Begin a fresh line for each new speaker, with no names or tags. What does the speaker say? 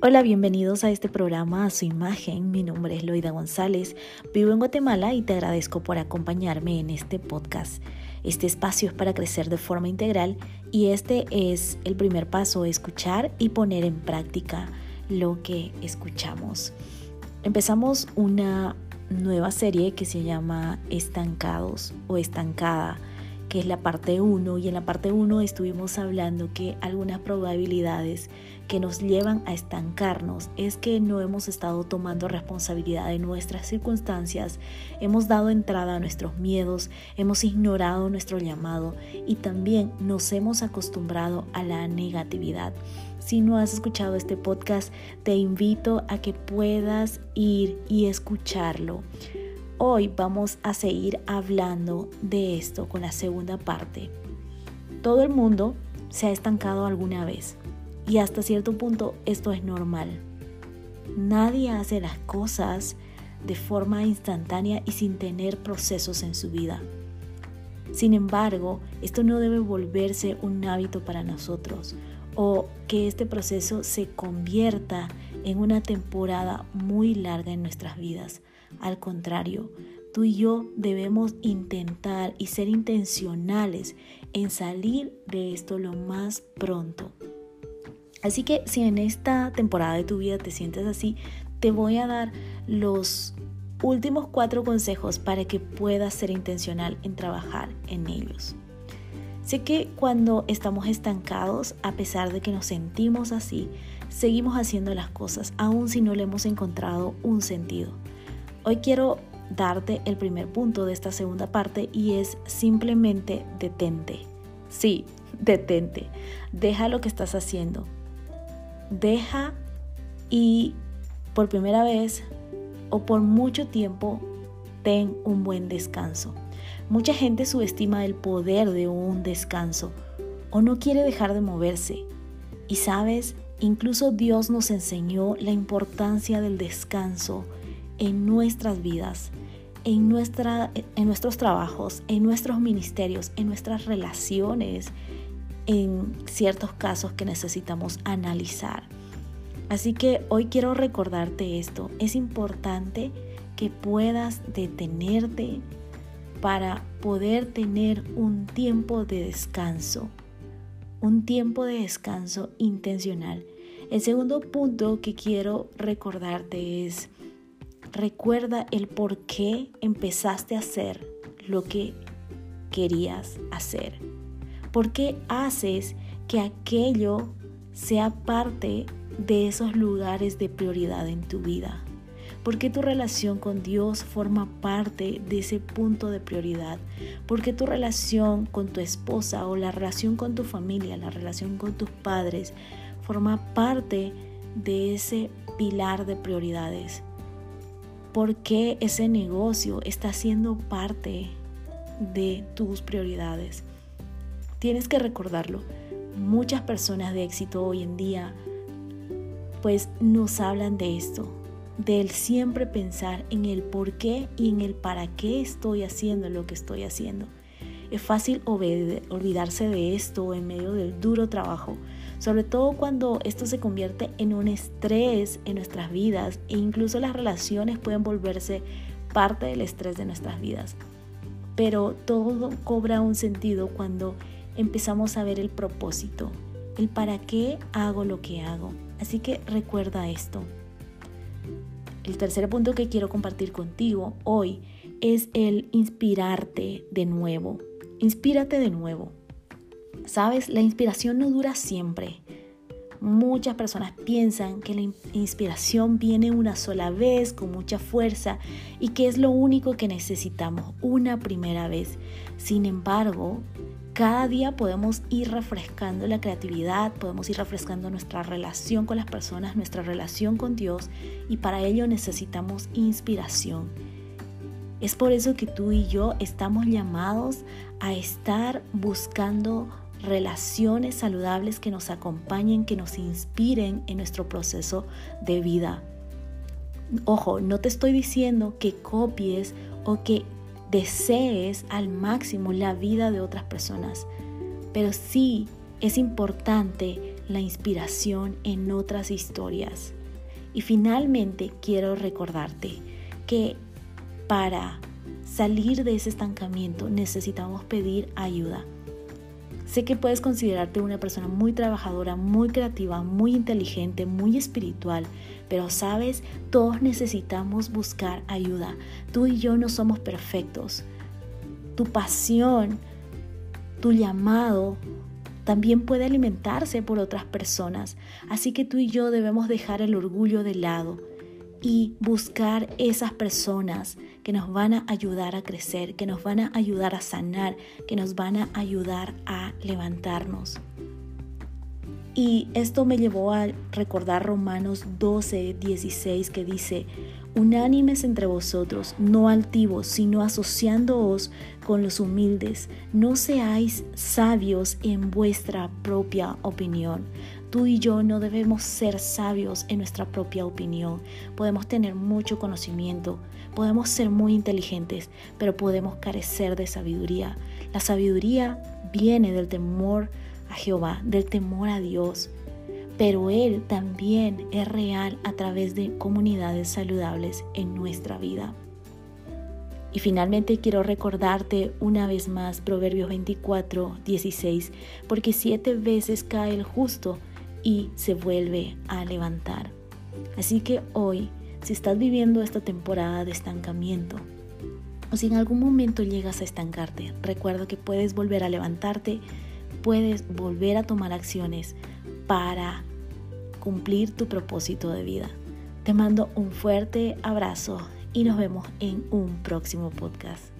Hola, bienvenidos a este programa a su imagen. Mi nombre es Loida González, vivo en Guatemala y te agradezco por acompañarme en este podcast. Este espacio es para crecer de forma integral y este es el primer paso, escuchar y poner en práctica lo que escuchamos. Empezamos una nueva serie que se llama Estancados o Estancada que es la parte 1 y en la parte 1 estuvimos hablando que algunas probabilidades que nos llevan a estancarnos es que no hemos estado tomando responsabilidad de nuestras circunstancias, hemos dado entrada a nuestros miedos, hemos ignorado nuestro llamado y también nos hemos acostumbrado a la negatividad. Si no has escuchado este podcast, te invito a que puedas ir y escucharlo. Hoy vamos a seguir hablando de esto con la segunda parte. Todo el mundo se ha estancado alguna vez y hasta cierto punto esto es normal. Nadie hace las cosas de forma instantánea y sin tener procesos en su vida. Sin embargo, esto no debe volverse un hábito para nosotros o que este proceso se convierta en una temporada muy larga en nuestras vidas. Al contrario, tú y yo debemos intentar y ser intencionales en salir de esto lo más pronto. Así que si en esta temporada de tu vida te sientes así, te voy a dar los últimos cuatro consejos para que puedas ser intencional en trabajar en ellos. Sé que cuando estamos estancados, a pesar de que nos sentimos así, seguimos haciendo las cosas, aun si no le hemos encontrado un sentido. Hoy quiero darte el primer punto de esta segunda parte y es simplemente detente. Sí, detente. Deja lo que estás haciendo. Deja y por primera vez o por mucho tiempo ten un buen descanso. Mucha gente subestima el poder de un descanso o no quiere dejar de moverse. Y sabes, incluso Dios nos enseñó la importancia del descanso en nuestras vidas, en, nuestra, en nuestros trabajos, en nuestros ministerios, en nuestras relaciones, en ciertos casos que necesitamos analizar. Así que hoy quiero recordarte esto. Es importante que puedas detenerte para poder tener un tiempo de descanso, un tiempo de descanso intencional. El segundo punto que quiero recordarte es Recuerda el por qué empezaste a hacer lo que querías hacer. ¿Por qué haces que aquello sea parte de esos lugares de prioridad en tu vida? ¿Por qué tu relación con Dios forma parte de ese punto de prioridad? ¿Por qué tu relación con tu esposa o la relación con tu familia, la relación con tus padres, forma parte de ese pilar de prioridades? Por qué ese negocio está siendo parte de tus prioridades. Tienes que recordarlo. Muchas personas de éxito hoy en día pues nos hablan de esto, del siempre pensar en el por qué y en el para qué estoy haciendo lo que estoy haciendo. Es fácil olvidarse de esto en medio del duro trabajo, sobre todo cuando esto se convierte en un estrés en nuestras vidas e incluso las relaciones pueden volverse parte del estrés de nuestras vidas. Pero todo cobra un sentido cuando empezamos a ver el propósito, el para qué hago lo que hago. Así que recuerda esto. El tercer punto que quiero compartir contigo hoy es el inspirarte de nuevo. Inspírate de nuevo. Sabes, la inspiración no dura siempre. Muchas personas piensan que la inspiración viene una sola vez, con mucha fuerza, y que es lo único que necesitamos, una primera vez. Sin embargo, cada día podemos ir refrescando la creatividad, podemos ir refrescando nuestra relación con las personas, nuestra relación con Dios, y para ello necesitamos inspiración. Es por eso que tú y yo estamos llamados a estar buscando relaciones saludables que nos acompañen, que nos inspiren en nuestro proceso de vida. Ojo, no te estoy diciendo que copies o que desees al máximo la vida de otras personas, pero sí es importante la inspiración en otras historias. Y finalmente quiero recordarte que para salir de ese estancamiento necesitamos pedir ayuda. Sé que puedes considerarte una persona muy trabajadora, muy creativa, muy inteligente, muy espiritual, pero sabes, todos necesitamos buscar ayuda. Tú y yo no somos perfectos. Tu pasión, tu llamado también puede alimentarse por otras personas, así que tú y yo debemos dejar el orgullo de lado y buscar esas personas que nos van a ayudar a crecer, que nos van a ayudar a sanar, que nos van a ayudar a levantarnos. Y esto me llevó a recordar Romanos 12, 16 que dice, unánimes entre vosotros, no altivos, sino asociándoos con los humildes, no seáis sabios en vuestra propia opinión. Tú y yo no debemos ser sabios en nuestra propia opinión. Podemos tener mucho conocimiento, podemos ser muy inteligentes, pero podemos carecer de sabiduría. La sabiduría viene del temor a Jehová, del temor a Dios. Pero Él también es real a través de comunidades saludables en nuestra vida. Y finalmente quiero recordarte una vez más Proverbios 24, 16, porque siete veces cae el justo y se vuelve a levantar. Así que hoy, si estás viviendo esta temporada de estancamiento, o si en algún momento llegas a estancarte, recuerda que puedes volver a levantarte, puedes volver a tomar acciones para cumplir tu propósito de vida. Te mando un fuerte abrazo y nos vemos en un próximo podcast.